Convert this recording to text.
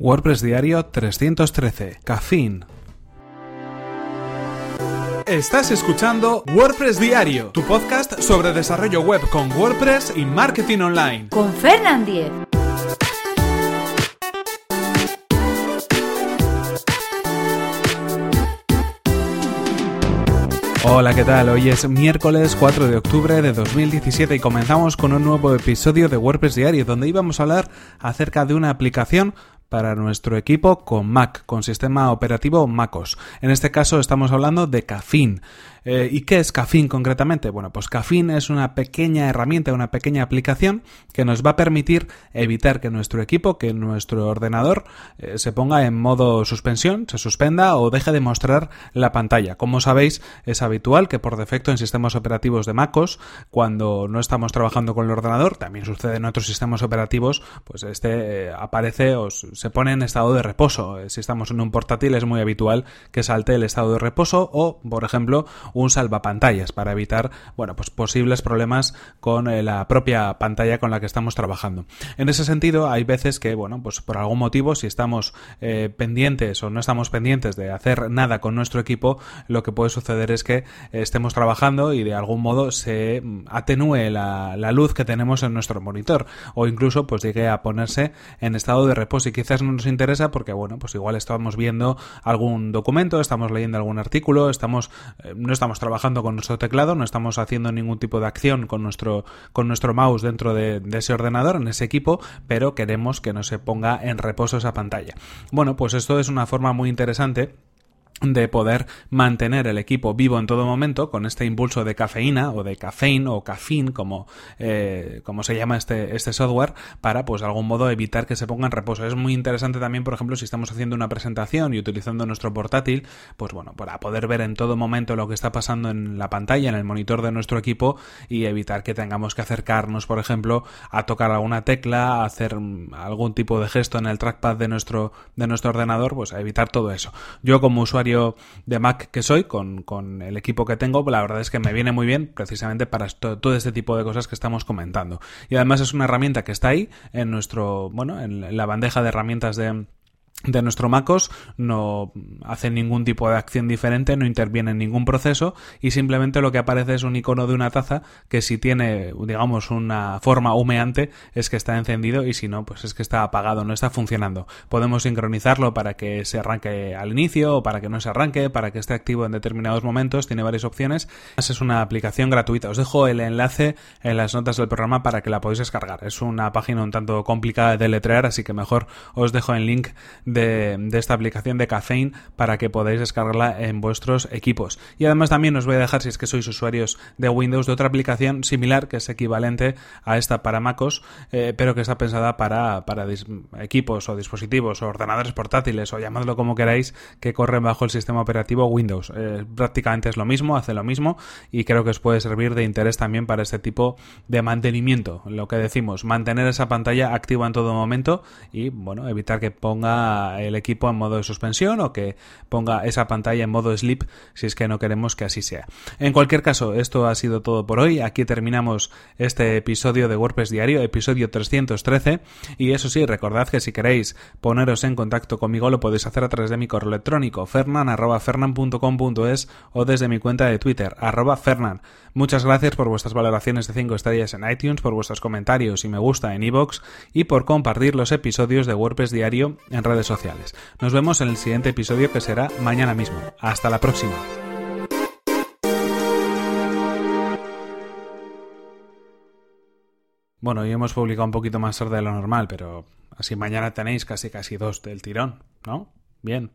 WordPress Diario 313. Caffeine. Estás escuchando WordPress Diario, tu podcast sobre desarrollo web con WordPress y marketing online. Con Fernand Diez. Hola, ¿qué tal? Hoy es miércoles 4 de octubre de 2017 y comenzamos con un nuevo episodio de WordPress Diario donde íbamos a hablar acerca de una aplicación para nuestro equipo con Mac, con sistema operativo MacOS. En este caso estamos hablando de Caffeine. Eh, ¿Y qué es Caffeine concretamente? Bueno, pues Caffeine es una pequeña herramienta, una pequeña aplicación que nos va a permitir evitar que nuestro equipo, que nuestro ordenador eh, se ponga en modo suspensión, se suspenda o deje de mostrar la pantalla. Como sabéis, es habitual que por defecto en sistemas operativos de MacOS, cuando no estamos trabajando con el ordenador, también sucede en otros sistemas operativos, pues este eh, aparece o se pone en estado de reposo. Si estamos en un portátil es muy habitual que salte el estado de reposo o, por ejemplo, un salvapantallas para evitar, bueno, pues posibles problemas con eh, la propia pantalla con la que estamos trabajando. En ese sentido, hay veces que, bueno, pues por algún motivo, si estamos eh, pendientes o no estamos pendientes de hacer nada con nuestro equipo, lo que puede suceder es que estemos trabajando y de algún modo se mm, atenúe la, la luz que tenemos en nuestro monitor o incluso pues llegue a ponerse en estado de reposo y quizás no nos interesa porque bueno pues igual estamos viendo algún documento estamos leyendo algún artículo estamos eh, estamos trabajando con nuestro teclado, no estamos haciendo ningún tipo de acción con nuestro, con nuestro mouse dentro de, de ese ordenador, en ese equipo, pero queremos que no se ponga en reposo esa pantalla. Bueno, pues esto es una forma muy interesante de poder mantener el equipo vivo en todo momento con este impulso de cafeína o de cafeín o cafín como, eh, como se llama este, este software para pues de algún modo evitar que se ponga en reposo. Es muy interesante también por ejemplo si estamos haciendo una presentación y utilizando nuestro portátil pues bueno para poder ver en todo momento lo que está pasando en la pantalla en el monitor de nuestro equipo y evitar que tengamos que acercarnos por ejemplo a tocar alguna tecla a hacer algún tipo de gesto en el trackpad de nuestro de nuestro ordenador pues a evitar todo eso. Yo como usuario de Mac que soy, con, con, el equipo que tengo, la verdad es que me viene muy bien precisamente para todo este tipo de cosas que estamos comentando. Y además es una herramienta que está ahí en nuestro, bueno, en la bandeja de herramientas de de nuestro MacOS no hace ningún tipo de acción diferente, no interviene en ningún proceso y simplemente lo que aparece es un icono de una taza que si tiene, digamos, una forma humeante es que está encendido y si no, pues es que está apagado, no está funcionando. Podemos sincronizarlo para que se arranque al inicio o para que no se arranque, para que esté activo en determinados momentos, tiene varias opciones. Es una aplicación gratuita. Os dejo el enlace en las notas del programa para que la podáis descargar. Es una página un tanto complicada de letrear, así que mejor os dejo el link de, esta aplicación de Caffeine para que podáis descargarla en vuestros equipos. Y además también os voy a dejar, si es que sois usuarios de Windows, de otra aplicación similar que es equivalente a esta para MacOS, eh, pero que está pensada para, para equipos o dispositivos o ordenadores portátiles o llamadlo como queráis que corren bajo el sistema operativo Windows. Eh, prácticamente es lo mismo, hace lo mismo y creo que os puede servir de interés también para este tipo de mantenimiento. Lo que decimos, mantener esa pantalla activa en todo momento y bueno, evitar que ponga el equipo en modo de suspensión o que ponga esa pantalla en modo sleep si es que no queremos que así sea. En cualquier caso, esto ha sido todo por hoy. Aquí terminamos este episodio de WordPress Diario, episodio 313. Y eso sí, recordad que si queréis poneros en contacto conmigo lo podéis hacer a través de mi correo electrónico fernan.fernan.com.es o desde mi cuenta de Twitter, arroba fernan. Muchas gracias por vuestras valoraciones de 5 estrellas en iTunes, por vuestros comentarios y me gusta en iVoox y por compartir los episodios de WordPress Diario en redes sociales. Nos vemos en el siguiente episodio que será mañana mismo. Hasta la próxima. Bueno, hoy hemos publicado un poquito más tarde de lo normal, pero así mañana tenéis casi casi dos del tirón, ¿no? Bien.